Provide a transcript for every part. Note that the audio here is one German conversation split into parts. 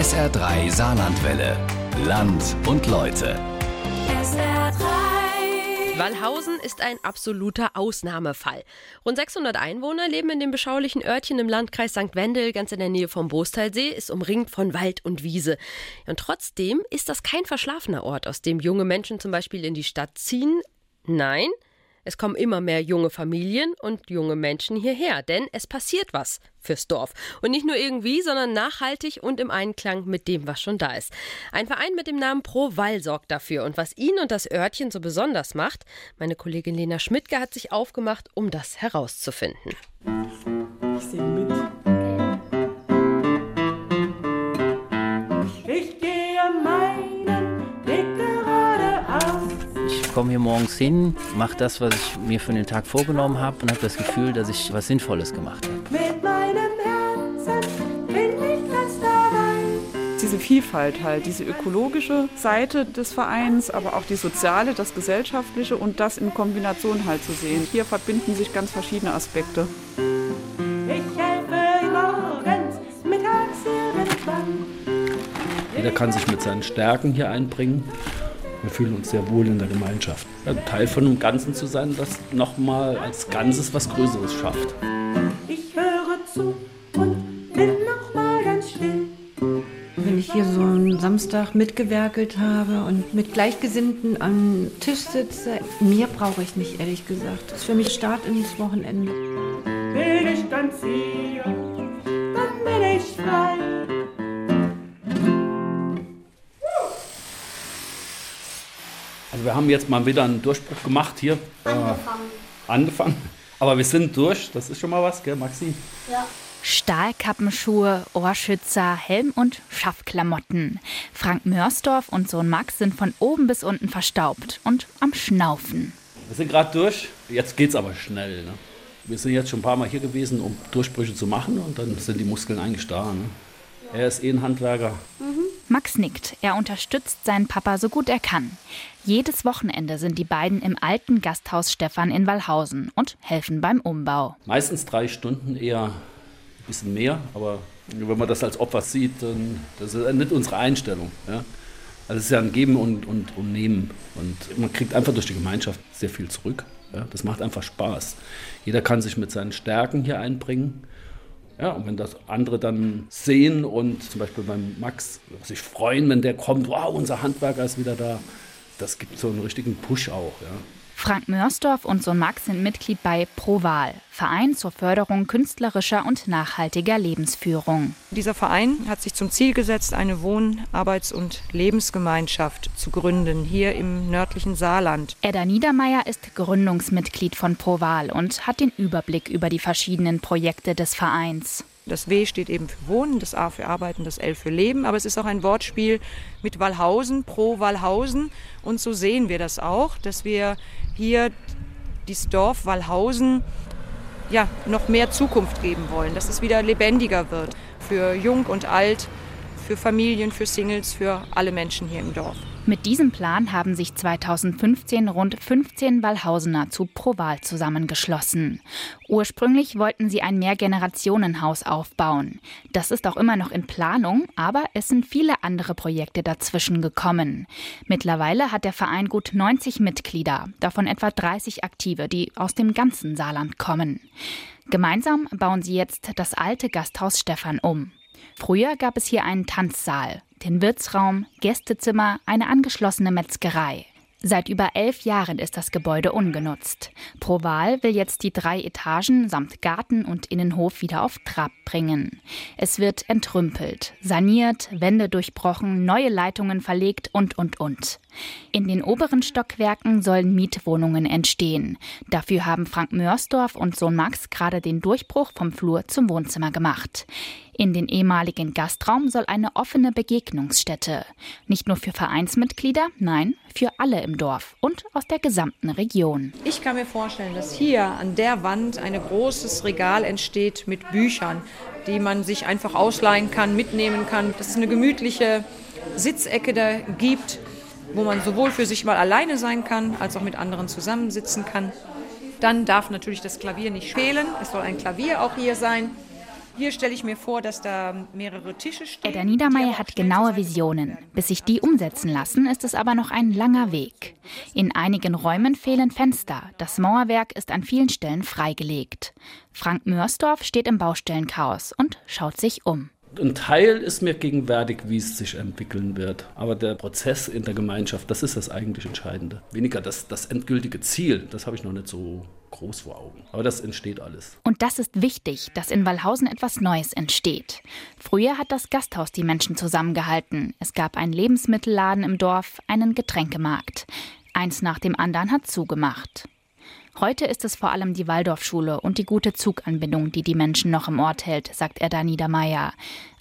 SR3 Saarlandwelle. Land und Leute. SR3. Wallhausen ist ein absoluter Ausnahmefall. Rund 600 Einwohner leben in dem beschaulichen Örtchen im Landkreis St. Wendel, ganz in der Nähe vom Boostalsee, ist umringt von Wald und Wiese. Und trotzdem ist das kein verschlafener Ort, aus dem junge Menschen zum Beispiel in die Stadt ziehen. Nein, es kommen immer mehr junge Familien und junge Menschen hierher, denn es passiert was fürs Dorf. Und nicht nur irgendwie, sondern nachhaltig und im Einklang mit dem, was schon da ist. Ein Verein mit dem Namen Pro Wall sorgt dafür. Und was ihn und das Örtchen so besonders macht, meine Kollegin Lena Schmidtke hat sich aufgemacht, um das herauszufinden. Ich singe mit. Komme hier morgens hin, mache das, was ich mir für den Tag vorgenommen habe und habe das Gefühl, dass ich was Sinnvolles gemacht habe. Mit meinem Herzen bin ich ganz dabei. diese Vielfalt halt, diese ökologische Seite des Vereins, aber auch die soziale, das gesellschaftliche und das in Kombination halt zu sehen. Hier verbinden sich ganz verschiedene Aspekte. Ich helfe morgens, mittags irgendwann. Jeder kann sich mit seinen Stärken hier einbringen. Wir fühlen uns sehr wohl in der Gemeinschaft. Ja, Teil von einem Ganzen zu sein, das nochmal als Ganzes was Größeres schafft. Ich höre zu und bin noch mal ganz still. Wenn ich hier so einen Samstag mitgewerkelt habe und mit Gleichgesinnten am Tisch sitze, mehr brauche ich nicht, ehrlich gesagt. Das ist für mich Start ins Wochenende. Bin ich ganz hier, dann bin ich frei. Also wir haben jetzt mal wieder einen Durchbruch gemacht hier. Angefangen. angefangen. Aber wir sind durch, das ist schon mal was, gell, Maxi? Stahlkappenschuhe, Ohrschützer, Helm und Schaffklamotten. Frank Mörsdorf und Sohn Max sind von oben bis unten verstaubt und am Schnaufen. Wir sind gerade durch, jetzt geht's aber schnell. Ne? Wir sind jetzt schon ein paar Mal hier gewesen, um Durchbrüche zu machen und dann sind die Muskeln eigentlich da. Ne? Er ist eh ein Handwerker. Max nickt. Er unterstützt seinen Papa so gut er kann. Jedes Wochenende sind die beiden im alten Gasthaus Stefan in Wallhausen und helfen beim Umbau. Meistens drei Stunden, eher ein bisschen mehr, aber wenn man das als Opfer sieht, dann das ist nicht unsere Einstellung. Ja? Also es ist ja ein Geben und, und, und Nehmen. Und man kriegt einfach durch die Gemeinschaft sehr viel zurück. Ja? Das macht einfach Spaß. Jeder kann sich mit seinen Stärken hier einbringen. Ja, und wenn das andere dann sehen und zum Beispiel beim Max sich freuen, wenn der kommt, wow, unser Handwerker ist wieder da, das gibt so einen richtigen Push auch. Ja. Frank Mörsdorf und Sohn Max sind Mitglied bei ProWahl, Verein zur Förderung künstlerischer und nachhaltiger Lebensführung. Dieser Verein hat sich zum Ziel gesetzt, eine Wohn-, Arbeits- und Lebensgemeinschaft zu gründen, hier im nördlichen Saarland. Edda Niedermeyer ist Gründungsmitglied von ProWahl und hat den Überblick über die verschiedenen Projekte des Vereins. Das W steht eben für Wohnen, das A für Arbeiten, das L für Leben, aber es ist auch ein Wortspiel mit Wallhausen, pro Wallhausen. Und so sehen wir das auch, dass wir hier dieses Dorf Wallhausen ja, noch mehr Zukunft geben wollen, dass es wieder lebendiger wird für Jung und Alt, für Familien, für Singles, für alle Menschen hier im Dorf. Mit diesem Plan haben sich 2015 rund 15 Wallhausener zu ProWahl zusammengeschlossen. Ursprünglich wollten sie ein Mehrgenerationenhaus aufbauen. Das ist auch immer noch in Planung, aber es sind viele andere Projekte dazwischen gekommen. Mittlerweile hat der Verein gut 90 Mitglieder, davon etwa 30 Aktive, die aus dem ganzen Saarland kommen. Gemeinsam bauen sie jetzt das alte Gasthaus Stefan um. Früher gab es hier einen Tanzsaal, den Wirtsraum, Gästezimmer, eine angeschlossene Metzgerei. Seit über elf Jahren ist das Gebäude ungenutzt. Proval will jetzt die drei Etagen samt Garten und Innenhof wieder auf Trab bringen. Es wird entrümpelt, saniert, Wände durchbrochen, neue Leitungen verlegt und, und, und. In den oberen Stockwerken sollen Mietwohnungen entstehen. Dafür haben Frank Mörsdorf und Sohn Max gerade den Durchbruch vom Flur zum Wohnzimmer gemacht. In den ehemaligen Gastraum soll eine offene Begegnungsstätte. Nicht nur für Vereinsmitglieder, nein, für alle im Dorf und aus der gesamten Region. Ich kann mir vorstellen, dass hier an der Wand ein großes Regal entsteht mit Büchern, die man sich einfach ausleihen kann, mitnehmen kann. Dass es eine gemütliche Sitzecke da gibt, wo man sowohl für sich mal alleine sein kann, als auch mit anderen zusammensitzen kann. Dann darf natürlich das Klavier nicht fehlen. Es soll ein Klavier auch hier sein. Hier stelle ich mir vor, dass da mehrere Tische stehen. Edda Niedermeyer hat genaue Visionen. Bis sich die umsetzen lassen, ist es aber noch ein langer Weg. In einigen Räumen fehlen Fenster. Das Mauerwerk ist an vielen Stellen freigelegt. Frank Mörsdorf steht im Baustellenchaos und schaut sich um. Ein Teil ist mir gegenwärtig, wie es sich entwickeln wird. Aber der Prozess in der Gemeinschaft, das ist das eigentlich Entscheidende. Weniger das, das endgültige Ziel, das habe ich noch nicht so groß vor Augen. Aber das entsteht alles. Und das ist wichtig, dass in Wallhausen etwas Neues entsteht. Früher hat das Gasthaus die Menschen zusammengehalten. Es gab einen Lebensmittelladen im Dorf, einen Getränkemarkt. Eins nach dem anderen hat zugemacht. Heute ist es vor allem die Waldorfschule und die gute Zuganbindung, die die Menschen noch im Ort hält, sagt Erda Niedermeyer.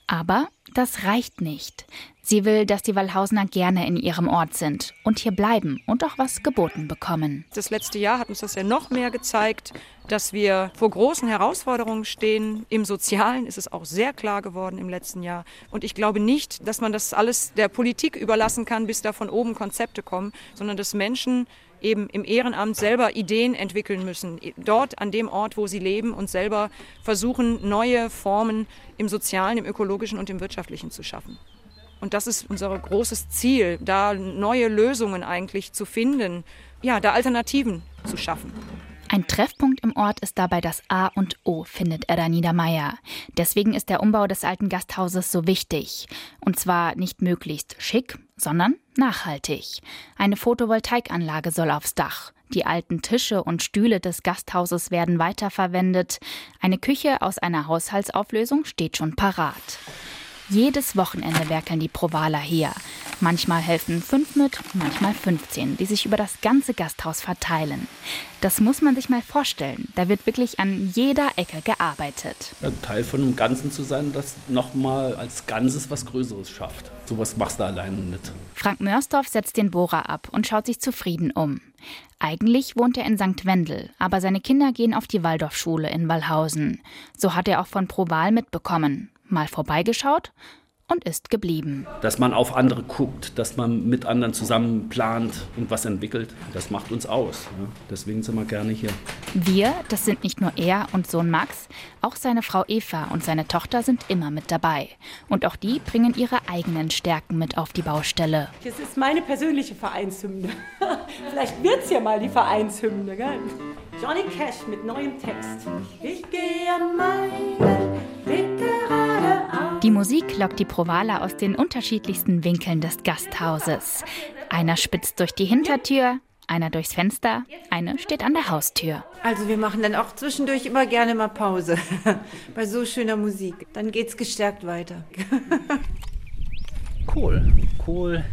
Aber das reicht nicht. Sie will, dass die Wallhausener gerne in ihrem Ort sind und hier bleiben und auch was geboten bekommen. Das letzte Jahr hat uns das ja noch mehr gezeigt, dass wir vor großen Herausforderungen stehen. Im Sozialen ist es auch sehr klar geworden im letzten Jahr. Und ich glaube nicht, dass man das alles der Politik überlassen kann, bis da von oben Konzepte kommen, sondern dass Menschen eben im Ehrenamt selber Ideen entwickeln müssen, dort an dem Ort, wo sie leben und selber versuchen, neue Formen im sozialen, im ökologischen und im wirtschaftlichen zu schaffen. Und das ist unser großes Ziel, da neue Lösungen eigentlich zu finden, ja, da Alternativen zu schaffen. Ein Treffpunkt im Ort ist dabei das A und O, findet Edda Niedermeyer. Deswegen ist der Umbau des alten Gasthauses so wichtig. Und zwar nicht möglichst schick, sondern nachhaltig. Eine Photovoltaikanlage soll aufs Dach. Die alten Tische und Stühle des Gasthauses werden weiterverwendet. Eine Küche aus einer Haushaltsauflösung steht schon parat. Jedes Wochenende werkeln die Provaler hier. Manchmal helfen fünf mit, manchmal 15, die sich über das ganze Gasthaus verteilen. Das muss man sich mal vorstellen. Da wird wirklich an jeder Ecke gearbeitet. Ein Teil von einem Ganzen zu sein, das nochmal als Ganzes was Größeres schafft. Sowas machst du alleine nicht. Frank Mörsdorf setzt den Bohrer ab und schaut sich zufrieden um. Eigentlich wohnt er in St. Wendel, aber seine Kinder gehen auf die Waldorfschule in Wallhausen. So hat er auch von Proval mitbekommen mal vorbeigeschaut und ist geblieben. Dass man auf andere guckt, dass man mit anderen zusammen plant und was entwickelt, das macht uns aus. Ja. Deswegen sind wir gerne hier. Wir, das sind nicht nur er und Sohn Max, auch seine Frau Eva und seine Tochter sind immer mit dabei. Und auch die bringen ihre eigenen Stärken mit auf die Baustelle. Das ist meine persönliche Vereinshymne. Vielleicht wird es ja mal die Vereinshymne, gell? Johnny Cash mit neuem Text. Ich gehe meinen geradeaus. Die Musik lockt die Provaler aus den unterschiedlichsten Winkeln des Gasthauses. Einer spitzt durch die Hintertür, einer durchs Fenster, eine steht an der Haustür. Also wir machen dann auch zwischendurch immer gerne mal Pause bei so schöner Musik. Dann geht's gestärkt weiter. Kohl, Kohl,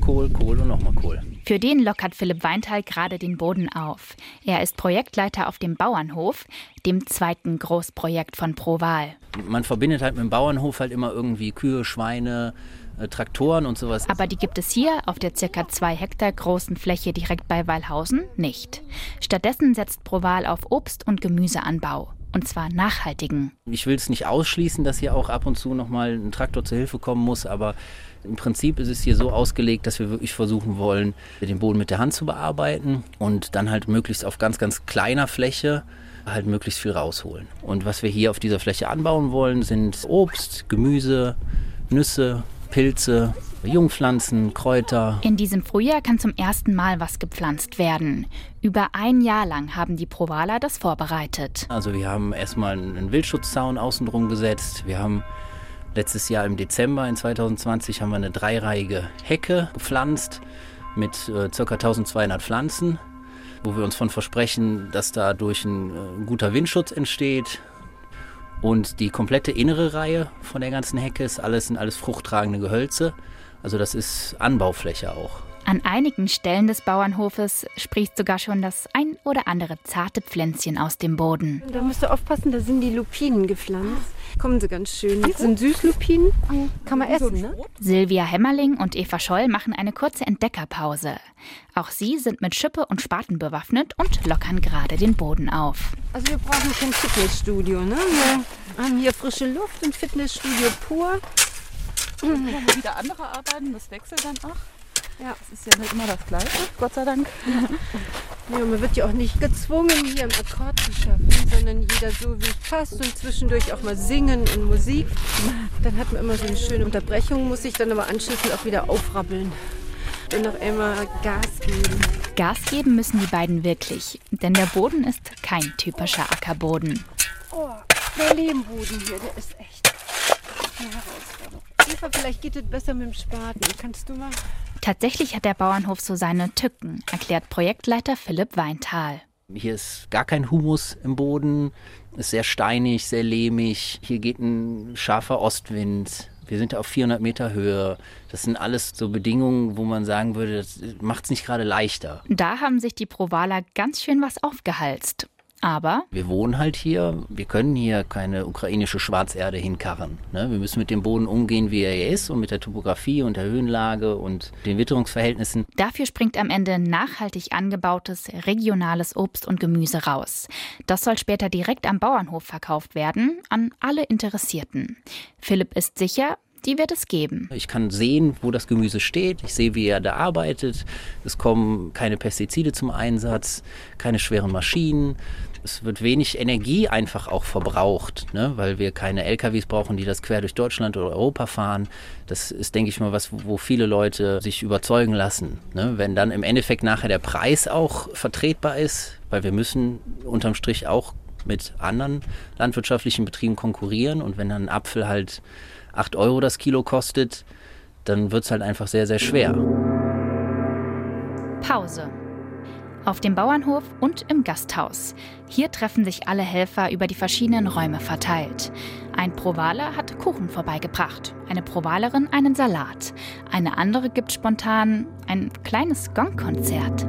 Kohl, Kohl und nochmal Kohl. Für den lockert Philipp Weinthal gerade den Boden auf. Er ist Projektleiter auf dem Bauernhof, dem zweiten Großprojekt von Proval. Man verbindet halt mit dem Bauernhof halt immer irgendwie Kühe, Schweine, äh, Traktoren und sowas. Aber die gibt es hier auf der circa zwei Hektar großen Fläche direkt bei Wallhausen nicht. Stattdessen setzt Proval auf Obst- und Gemüseanbau. Und zwar nachhaltigen. Ich will es nicht ausschließen, dass hier auch ab und zu nochmal ein Traktor zur Hilfe kommen muss, aber im Prinzip ist es hier so ausgelegt, dass wir wirklich versuchen wollen, den Boden mit der Hand zu bearbeiten und dann halt möglichst auf ganz, ganz kleiner Fläche halt möglichst viel rausholen. Und was wir hier auf dieser Fläche anbauen wollen, sind Obst, Gemüse, Nüsse, Pilze, Jungpflanzen, Kräuter. In diesem Frühjahr kann zum ersten Mal was gepflanzt werden. Über ein Jahr lang haben die Provaler das vorbereitet. Also wir haben erstmal einen Wildschutzzaun außenrum gesetzt. Wir haben letztes Jahr im Dezember in 2020 haben wir eine dreireihige Hecke gepflanzt mit äh, ca. 1200 Pflanzen, wo wir uns von versprechen, dass dadurch ein äh, guter Windschutz entsteht. Und die komplette innere Reihe von der ganzen Hecke ist alles, sind alles fruchttragende Gehölze. Also das ist Anbaufläche auch. An einigen Stellen des Bauernhofes sprießt sogar schon das ein oder andere zarte Pflänzchen aus dem Boden. Da musst du aufpassen, da sind die Lupinen gepflanzt. Kommen sie ganz schön. Das sind Süßlupinen. Kann man essen, ne? Silvia Hämmerling und Eva Scholl machen eine kurze Entdeckerpause. Auch sie sind mit Schippe und Spaten bewaffnet und lockern gerade den Boden auf. Also wir brauchen kein Fitnessstudio, ne? Wir haben hier frische Luft und Fitnessstudio pur. Wenn wir wieder andere arbeiten, das wechselt dann auch. Ja. Das ist ja nicht immer das Gleiche, Gott sei Dank. Ja, man wird ja auch nicht gezwungen, hier im Akkord zu schaffen, sondern jeder so wie es passt und zwischendurch auch mal singen und Musik. Dann hat man immer so eine schöne Unterbrechung, muss sich dann aber anschließend auch wieder aufrappeln und noch einmal Gas geben. Gas geben müssen die beiden wirklich, denn der Boden ist kein typischer Ackerboden. Oh, der Lehmboden hier, der ist echt eine Eva, vielleicht geht es besser mit dem Spaten. Kannst du mal? Tatsächlich hat der Bauernhof so seine Tücken, erklärt Projektleiter Philipp Weintal. Hier ist gar kein Humus im Boden, ist sehr steinig, sehr lehmig. Hier geht ein scharfer Ostwind. Wir sind auf 400 Meter Höhe. Das sind alles so Bedingungen, wo man sagen würde, das macht es nicht gerade leichter. Da haben sich die Provaler ganz schön was aufgehalst. Aber wir wohnen halt hier, wir können hier keine ukrainische Schwarzerde hinkarren. Ne? Wir müssen mit dem Boden umgehen, wie er ist und mit der Topografie und der Höhenlage und den Witterungsverhältnissen. Dafür springt am Ende nachhaltig angebautes regionales Obst und Gemüse raus. Das soll später direkt am Bauernhof verkauft werden an alle Interessierten. Philipp ist sicher, die wird es geben. Ich kann sehen, wo das Gemüse steht. Ich sehe, wie er da arbeitet. Es kommen keine Pestizide zum Einsatz, keine schweren Maschinen es wird wenig Energie einfach auch verbraucht, ne? weil wir keine LKWs brauchen, die das quer durch Deutschland oder Europa fahren. Das ist, denke ich mal, was, wo viele Leute sich überzeugen lassen. Ne? Wenn dann im Endeffekt nachher der Preis auch vertretbar ist, weil wir müssen unterm Strich auch mit anderen landwirtschaftlichen Betrieben konkurrieren und wenn dann ein Apfel halt 8 Euro das Kilo kostet, dann wird es halt einfach sehr, sehr schwer. Pause auf dem Bauernhof und im Gasthaus. Hier treffen sich alle Helfer über die verschiedenen Räume verteilt. Ein Provaler hat Kuchen vorbeigebracht, eine Provalerin einen Salat. Eine andere gibt spontan ein kleines Gongkonzert.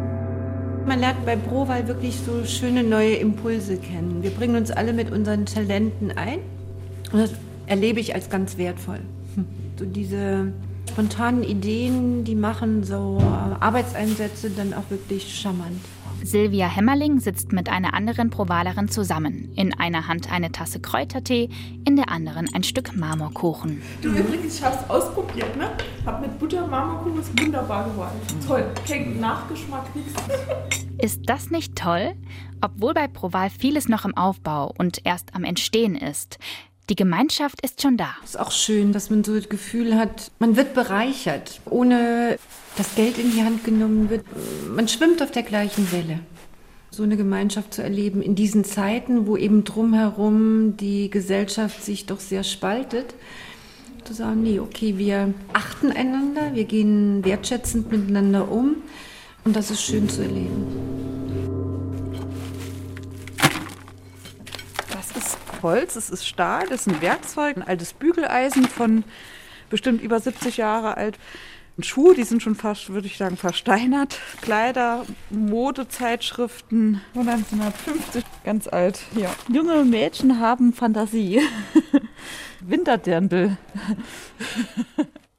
Man lernt bei Proval wirklich so schöne neue Impulse kennen. Wir bringen uns alle mit unseren Talenten ein und das erlebe ich als ganz wertvoll. So diese spontanen Ideen, die machen so Arbeitseinsätze dann auch wirklich charmant. Silvia Hämmerling sitzt mit einer anderen Provalerin zusammen. In einer Hand eine Tasse Kräutertee, in der anderen ein Stück Marmorkuchen. Du übrigens, ich habe es ausprobiert, ne? Hab mit Butter Marmorkuchen ist wunderbar geworden. Toll, kein Nachgeschmack, nichts. Ist das nicht toll? Obwohl bei Proval vieles noch im Aufbau und erst am Entstehen ist, die Gemeinschaft ist schon da. Es ist auch schön, dass man so das Gefühl hat, man wird bereichert, ohne dass Geld in die Hand genommen wird. Man schwimmt auf der gleichen Welle. So eine Gemeinschaft zu erleben in diesen Zeiten, wo eben drumherum die Gesellschaft sich doch sehr spaltet, zu sagen, nee, okay, wir achten einander, wir gehen wertschätzend miteinander um und das ist schön zu erleben. Holz, es ist Stahl, das ist ein Werkzeug, ein altes Bügeleisen von bestimmt über 70 Jahre alt. Schuhe, die sind schon fast, würde ich sagen, versteinert. Kleider, Modezeitschriften von 1950, ganz alt. Ja. Junge Mädchen haben Fantasie. Winterdirndl.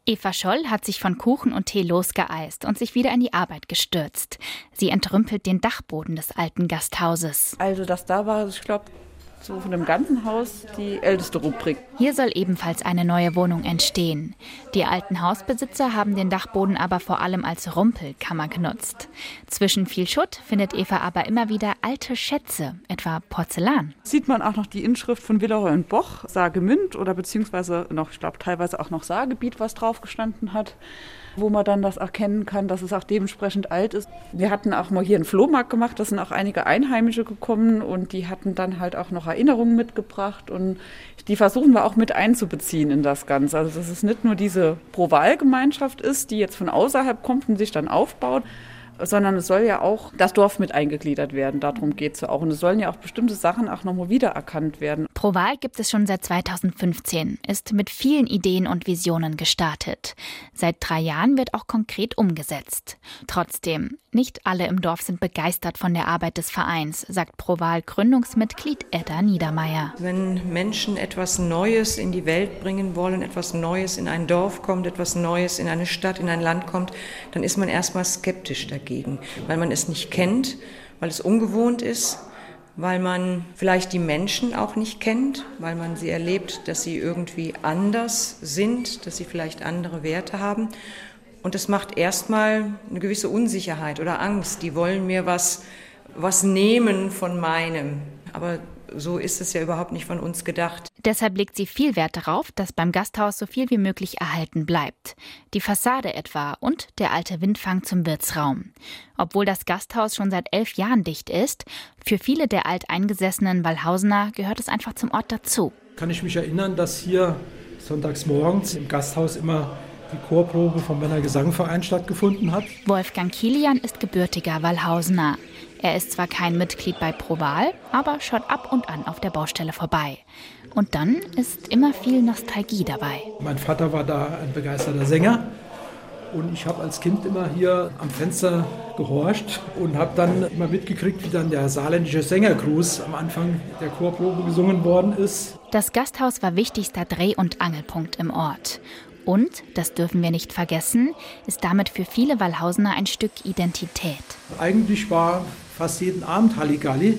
Eva Scholl hat sich von Kuchen und Tee losgeeist und sich wieder in die Arbeit gestürzt. Sie entrümpelt den Dachboden des alten Gasthauses. Also das da war, ich glaube, so von dem ganzen Haus die älteste Rubrik. Hier soll ebenfalls eine neue Wohnung entstehen. Die alten Hausbesitzer haben den Dachboden aber vor allem als Rumpelkammer genutzt. Zwischen viel Schutt findet Eva aber immer wieder alte Schätze, etwa Porzellan. Sieht man auch noch die Inschrift von Villeroy und Boch, Saargemünd oder beziehungsweise noch, ich glaube, teilweise auch noch Saargebiet, was drauf gestanden hat wo man dann das erkennen kann, dass es auch dementsprechend alt ist. Wir hatten auch mal hier einen Flohmarkt gemacht, da sind auch einige Einheimische gekommen und die hatten dann halt auch noch Erinnerungen mitgebracht und die versuchen wir auch mit einzubeziehen in das Ganze. Also dass es nicht nur diese Pro-Wahl-Gemeinschaft ist, die jetzt von außerhalb kommt und sich dann aufbaut, sondern es soll ja auch das Dorf mit eingegliedert werden. Darum geht es ja auch. Und es sollen ja auch bestimmte Sachen auch nochmal wiedererkannt werden. Proval gibt es schon seit 2015, ist mit vielen Ideen und Visionen gestartet. Seit drei Jahren wird auch konkret umgesetzt. Trotzdem, nicht alle im Dorf sind begeistert von der Arbeit des Vereins, sagt Proval Gründungsmitglied Edda Niedermeyer. Wenn Menschen etwas Neues in die Welt bringen wollen, etwas Neues in ein Dorf kommt, etwas Neues in eine Stadt, in ein Land kommt, dann ist man erstmal skeptisch dagegen, weil man es nicht kennt, weil es ungewohnt ist, weil man vielleicht die Menschen auch nicht kennt, weil man sie erlebt, dass sie irgendwie anders sind, dass sie vielleicht andere Werte haben. Und das macht erstmal eine gewisse Unsicherheit oder Angst. Die wollen mir was was nehmen von meinem. Aber so ist es ja überhaupt nicht von uns gedacht. Deshalb legt sie viel Wert darauf, dass beim Gasthaus so viel wie möglich erhalten bleibt. Die Fassade etwa und der alte Windfang zum Wirtsraum. Obwohl das Gasthaus schon seit elf Jahren dicht ist, für viele der alteingesessenen Wallhausener gehört es einfach zum Ort dazu. Kann ich mich erinnern, dass hier sonntags morgens im Gasthaus immer die Chorprobe vom Männer Gesangverein stattgefunden hat. Wolfgang Kilian ist gebürtiger Wallhausener. Er ist zwar kein Mitglied bei Proval, aber schaut ab und an auf der Baustelle vorbei. Und dann ist immer viel Nostalgie dabei. Mein Vater war da ein begeisterter Sänger und ich habe als Kind immer hier am Fenster gehorcht und habe dann immer mitgekriegt, wie dann der saarländische Sängergruß am Anfang der Chorprobe gesungen worden ist. Das Gasthaus war wichtigster Dreh- und Angelpunkt im Ort. Und, das dürfen wir nicht vergessen, ist damit für viele Wallhausener ein Stück Identität. Eigentlich war fast jeden Abend Halligalli.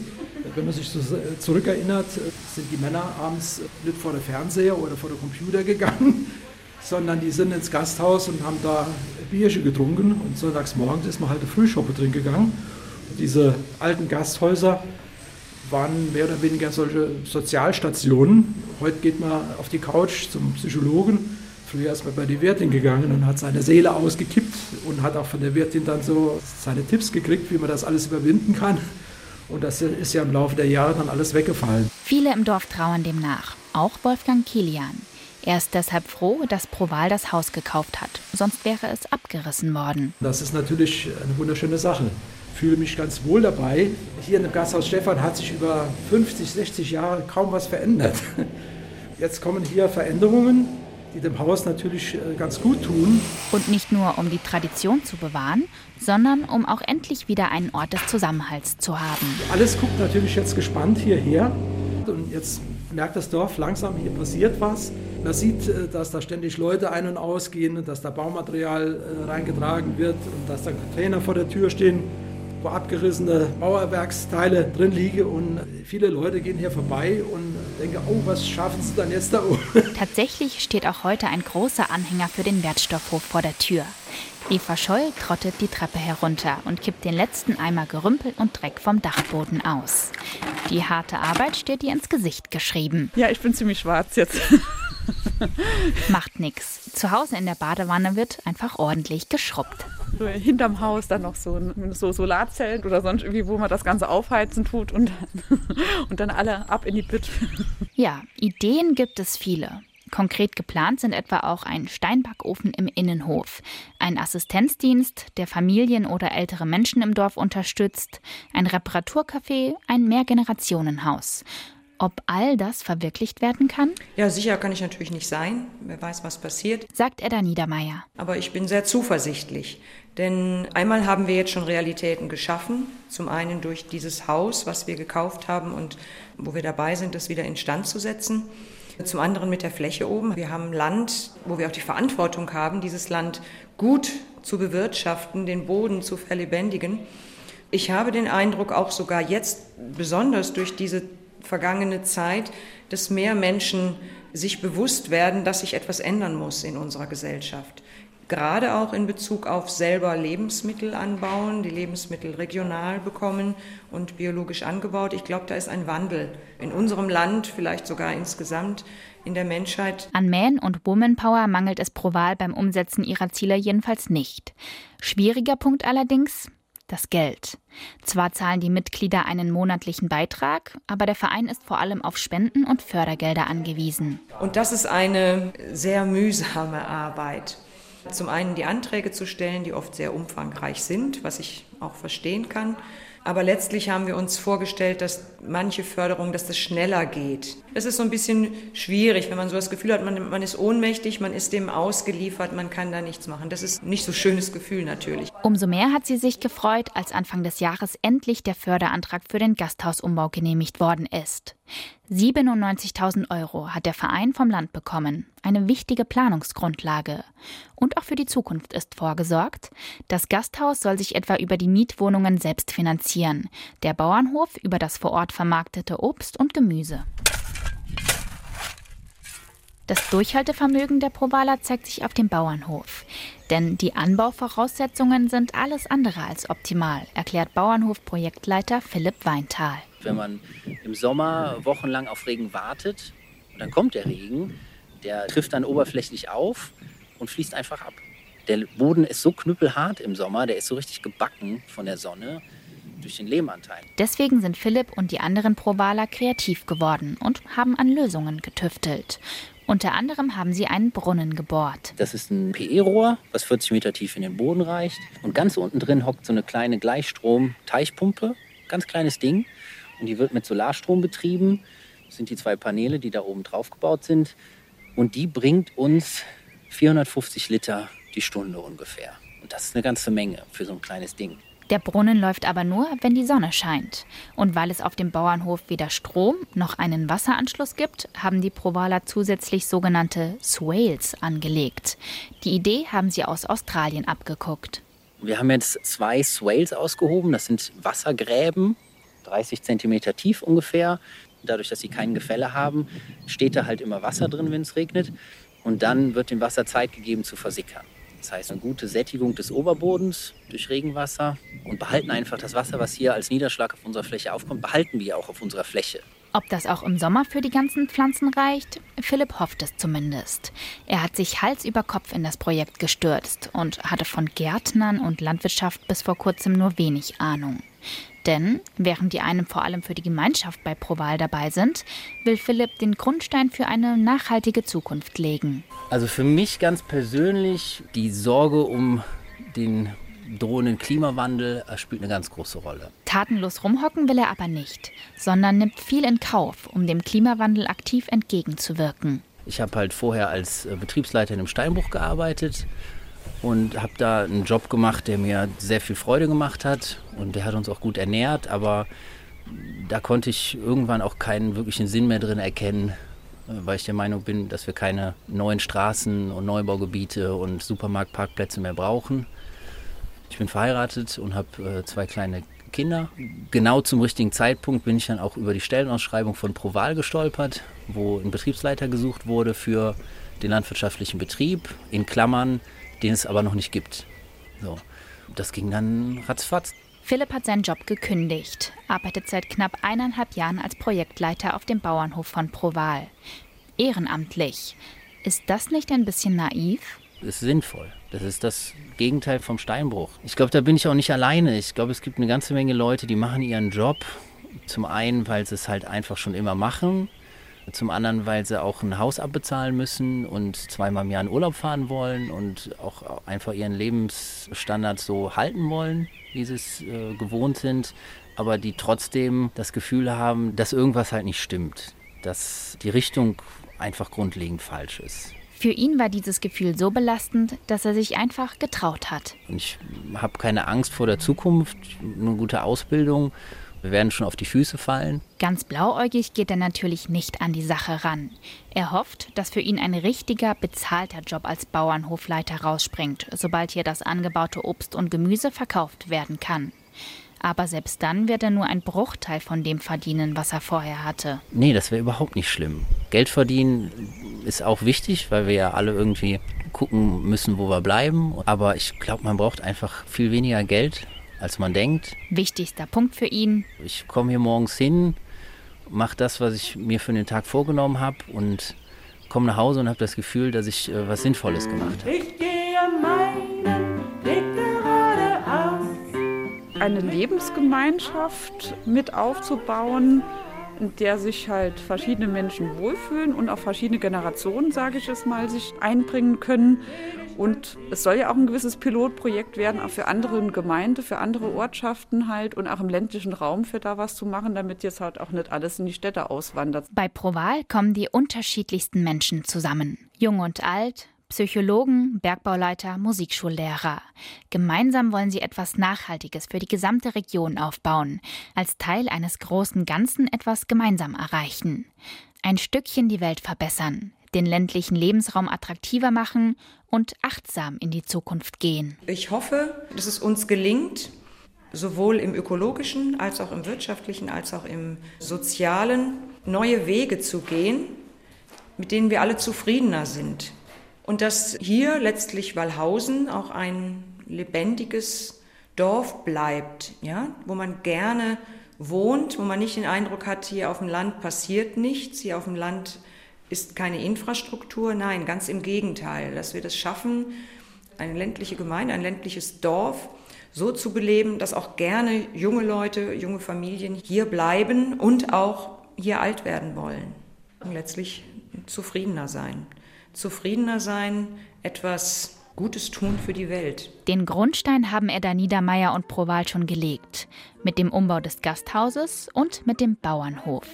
Wenn man sich so zurückerinnert, sind die Männer abends nicht vor der Fernseher oder vor der Computer gegangen, sondern die sind ins Gasthaus und haben da Bierchen getrunken. Und sonntags morgens ist man halt eine Frühschoppe drin gegangen. diese alten Gasthäuser waren mehr oder weniger solche Sozialstationen. Heute geht man auf die Couch zum Psychologen Früher ist man bei der Wirtin gegangen und hat seine Seele ausgekippt und hat auch von der Wirtin dann so seine Tipps gekriegt, wie man das alles überwinden kann. Und das ist ja im Laufe der Jahre dann alles weggefallen. Viele im Dorf trauern dem nach, auch Wolfgang Kilian. Er ist deshalb froh, dass Proval das Haus gekauft hat. Sonst wäre es abgerissen worden. Das ist natürlich eine wunderschöne Sache. Ich fühle mich ganz wohl dabei. Hier in dem Gasthaus Stefan hat sich über 50, 60 Jahre kaum was verändert. Jetzt kommen hier Veränderungen die dem Haus natürlich äh, ganz gut tun. Und nicht nur, um die Tradition zu bewahren, sondern um auch endlich wieder einen Ort des Zusammenhalts zu haben. Alles guckt natürlich jetzt gespannt hierher. Und jetzt merkt das Dorf langsam, hier passiert was. Man sieht, äh, dass da ständig Leute ein- und ausgehen, dass da Baumaterial äh, reingetragen wird und dass da Container vor der Tür stehen wo abgerissene Mauerwerksteile drin liegen und viele Leute gehen hier vorbei und denken, oh, was schaffen sie dann jetzt da oben? Tatsächlich steht auch heute ein großer Anhänger für den Wertstoffhof vor der Tür. Eva Scholl trottet die Treppe herunter und kippt den letzten Eimer Gerümpel und Dreck vom Dachboden aus. Die harte Arbeit steht ihr ins Gesicht geschrieben. Ja, ich bin ziemlich schwarz jetzt. Macht nix. Zu Hause in der Badewanne wird einfach ordentlich geschrubbt. Hinterm Haus dann noch so, so Solarzelt oder sonst irgendwie, wo man das Ganze aufheizen tut und, und dann alle ab in die Pit. Ja, Ideen gibt es viele. Konkret geplant sind etwa auch ein Steinbackofen im Innenhof, ein Assistenzdienst, der Familien oder ältere Menschen im Dorf unterstützt, ein Reparaturcafé, ein Mehrgenerationenhaus ob all das verwirklicht werden kann? Ja, sicher kann ich natürlich nicht sein. Wer weiß, was passiert. Sagt Edda Niedermeyer. Aber ich bin sehr zuversichtlich. Denn einmal haben wir jetzt schon Realitäten geschaffen. Zum einen durch dieses Haus, was wir gekauft haben und wo wir dabei sind, das wieder instand zu setzen. Zum anderen mit der Fläche oben. Wir haben Land, wo wir auch die Verantwortung haben, dieses Land gut zu bewirtschaften, den Boden zu verlebendigen. Ich habe den Eindruck, auch sogar jetzt, besonders durch diese vergangene Zeit, dass mehr Menschen sich bewusst werden, dass sich etwas ändern muss in unserer Gesellschaft. Gerade auch in Bezug auf selber Lebensmittel anbauen, die Lebensmittel regional bekommen und biologisch angebaut. Ich glaube, da ist ein Wandel in unserem Land, vielleicht sogar insgesamt in der Menschheit. An Man- und Womanpower mangelt es pro Wahl beim Umsetzen ihrer Ziele jedenfalls nicht. Schwieriger Punkt allerdings, das Geld. Zwar zahlen die Mitglieder einen monatlichen Beitrag, aber der Verein ist vor allem auf Spenden und Fördergelder angewiesen. Und das ist eine sehr mühsame Arbeit. Zum einen die Anträge zu stellen, die oft sehr umfangreich sind, was ich auch verstehen kann. Aber letztlich haben wir uns vorgestellt, dass manche Förderung, dass das schneller geht. Das ist so ein bisschen schwierig, wenn man so das Gefühl hat, man, man ist ohnmächtig, man ist dem ausgeliefert, man kann da nichts machen. Das ist nicht so schönes Gefühl natürlich. Umso mehr hat sie sich gefreut, als Anfang des Jahres endlich der Förderantrag für den Gasthausumbau genehmigt worden ist. 97.000 Euro hat der Verein vom Land bekommen. Eine wichtige Planungsgrundlage. Und auch für die Zukunft ist vorgesorgt. Das Gasthaus soll sich etwa über die Mietwohnungen selbst finanzieren. Der Bauernhof über das vor Ort vermarktete Obst und Gemüse. Das Durchhaltevermögen der Provaler zeigt sich auf dem Bauernhof. Denn die Anbauvoraussetzungen sind alles andere als optimal, erklärt Bauernhofprojektleiter Philipp Weintal. Wenn man im Sommer wochenlang auf Regen wartet, dann kommt der Regen, der trifft dann oberflächlich auf und fließt einfach ab. Der Boden ist so knüppelhart im Sommer, der ist so richtig gebacken von der Sonne durch den Lehmanteil. Deswegen sind Philipp und die anderen Provaler kreativ geworden und haben an Lösungen getüftelt. Unter anderem haben sie einen Brunnen gebohrt. Das ist ein PE-Rohr, was 40 Meter tief in den Boden reicht. Und ganz unten drin hockt so eine kleine Gleichstrom-Teichpumpe, ganz kleines Ding. Und die wird mit Solarstrom betrieben. Das sind die zwei Paneele, die da oben drauf gebaut sind. Und die bringt uns 450 Liter die Stunde ungefähr. Und das ist eine ganze Menge für so ein kleines Ding. Der Brunnen läuft aber nur, wenn die Sonne scheint. Und weil es auf dem Bauernhof weder Strom noch einen Wasseranschluss gibt, haben die Provaler zusätzlich sogenannte Swales angelegt. Die Idee haben sie aus Australien abgeguckt. Wir haben jetzt zwei Swales ausgehoben. Das sind Wassergräben, 30 Zentimeter tief ungefähr. Dadurch, dass sie kein Gefälle haben, steht da halt immer Wasser drin, wenn es regnet. Und dann wird dem Wasser Zeit gegeben zu versickern. Das heißt, eine gute Sättigung des Oberbodens durch Regenwasser und behalten einfach das Wasser, was hier als Niederschlag auf unserer Fläche aufkommt, behalten wir auch auf unserer Fläche. Ob das auch im Sommer für die ganzen Pflanzen reicht? Philipp hofft es zumindest. Er hat sich Hals über Kopf in das Projekt gestürzt und hatte von Gärtnern und Landwirtschaft bis vor kurzem nur wenig Ahnung. Denn während die einen vor allem für die Gemeinschaft bei Proval dabei sind, will Philipp den Grundstein für eine nachhaltige Zukunft legen. Also für mich ganz persönlich die Sorge um den drohenden Klimawandel spielt eine ganz große Rolle. Tatenlos rumhocken will er aber nicht, sondern nimmt viel in Kauf, um dem Klimawandel aktiv entgegenzuwirken. Ich habe halt vorher als Betriebsleiter in einem Steinbruch gearbeitet und habe da einen Job gemacht, der mir sehr viel Freude gemacht hat und der hat uns auch gut ernährt, aber da konnte ich irgendwann auch keinen wirklichen Sinn mehr drin erkennen, weil ich der Meinung bin, dass wir keine neuen Straßen und Neubaugebiete und Supermarktparkplätze mehr brauchen. Ich bin verheiratet und habe äh, zwei kleine Kinder. Genau zum richtigen Zeitpunkt bin ich dann auch über die Stellenausschreibung von Proval gestolpert, wo ein Betriebsleiter gesucht wurde für den landwirtschaftlichen Betrieb, in Klammern den es aber noch nicht gibt. So, das ging dann ratzfatz. Philipp hat seinen Job gekündigt, arbeitet seit knapp eineinhalb Jahren als Projektleiter auf dem Bauernhof von Proval. Ehrenamtlich. Ist das nicht ein bisschen naiv? Das ist sinnvoll. Das ist das Gegenteil vom Steinbruch. Ich glaube, da bin ich auch nicht alleine. Ich glaube, es gibt eine ganze Menge Leute, die machen ihren Job. Zum einen, weil sie es halt einfach schon immer machen. Zum anderen, weil sie auch ein Haus abbezahlen müssen und zweimal im Jahr in Urlaub fahren wollen und auch einfach ihren Lebensstandard so halten wollen, wie sie es äh, gewohnt sind, aber die trotzdem das Gefühl haben, dass irgendwas halt nicht stimmt, dass die Richtung einfach grundlegend falsch ist. Für ihn war dieses Gefühl so belastend, dass er sich einfach getraut hat. Ich habe keine Angst vor der Zukunft, eine gute Ausbildung wir werden schon auf die Füße fallen. Ganz blauäugig geht er natürlich nicht an die Sache ran. Er hofft, dass für ihn ein richtiger, bezahlter Job als Bauernhofleiter rausspringt, sobald hier das angebaute Obst und Gemüse verkauft werden kann. Aber selbst dann wird er nur ein Bruchteil von dem verdienen, was er vorher hatte. Nee, das wäre überhaupt nicht schlimm. Geld verdienen ist auch wichtig, weil wir ja alle irgendwie gucken müssen, wo wir bleiben. Aber ich glaube, man braucht einfach viel weniger Geld als man denkt. Wichtigster Punkt für ihn. Ich komme hier morgens hin, mache das, was ich mir für den Tag vorgenommen habe und komme nach Hause und habe das Gefühl, dass ich äh, was Sinnvolles gemacht habe. Ich gehe meinen Weg geradeaus. Eine Lebensgemeinschaft mit aufzubauen, in der sich halt verschiedene Menschen wohlfühlen und auch verschiedene Generationen, sage ich es mal, sich einbringen können. Und es soll ja auch ein gewisses Pilotprojekt werden, auch für andere Gemeinden, für andere Ortschaften halt und auch im ländlichen Raum für da was zu machen, damit jetzt halt auch nicht alles in die Städte auswandert. Bei Proval kommen die unterschiedlichsten Menschen zusammen. Jung und alt, Psychologen, Bergbauleiter, Musikschullehrer. Gemeinsam wollen sie etwas Nachhaltiges für die gesamte Region aufbauen, als Teil eines großen Ganzen etwas gemeinsam erreichen. Ein Stückchen die Welt verbessern, den ländlichen Lebensraum attraktiver machen und achtsam in die Zukunft gehen. Ich hoffe, dass es uns gelingt, sowohl im ökologischen als auch im wirtschaftlichen als auch im sozialen neue Wege zu gehen, mit denen wir alle zufriedener sind. Und dass hier letztlich Wallhausen auch ein lebendiges Dorf bleibt, ja, wo man gerne wohnt, wo man nicht den Eindruck hat, hier auf dem Land passiert nichts, hier auf dem Land ist keine Infrastruktur. Nein, ganz im Gegenteil, dass wir das schaffen, eine ländliche Gemeinde, ein ländliches Dorf so zu beleben, dass auch gerne junge Leute, junge Familien hier bleiben und auch hier alt werden wollen. Und letztlich zufriedener sein. Zufriedener sein, etwas Gutes tun für die Welt. Den Grundstein haben Edda Niedermeyer und Proval schon gelegt. Mit dem Umbau des Gasthauses und mit dem Bauernhof.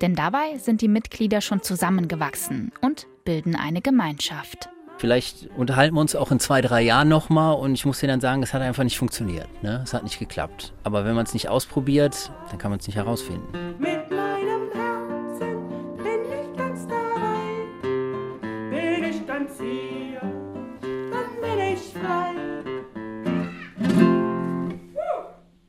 Denn dabei sind die Mitglieder schon zusammengewachsen und bilden eine Gemeinschaft. Vielleicht unterhalten wir uns auch in zwei, drei Jahren nochmal und ich muss dir dann sagen, es hat einfach nicht funktioniert. Ne? Es hat nicht geklappt. Aber wenn man es nicht ausprobiert, dann kann man es nicht herausfinden.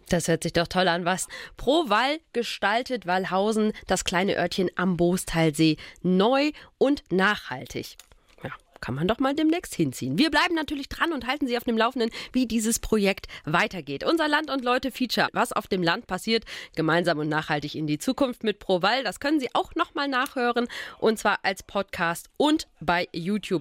Das hört sich doch toll an, was Pro Wall gestaltet Wallhausen, das kleine Örtchen am Boostalsee, neu und nachhaltig. Ja, kann man doch mal demnächst hinziehen. Wir bleiben natürlich dran und halten Sie auf dem Laufenden, wie dieses Projekt weitergeht. Unser Land und Leute Feature, was auf dem Land passiert, gemeinsam und nachhaltig in die Zukunft mit ProWall. Das können Sie auch noch mal nachhören und zwar als Podcast und bei YouTube.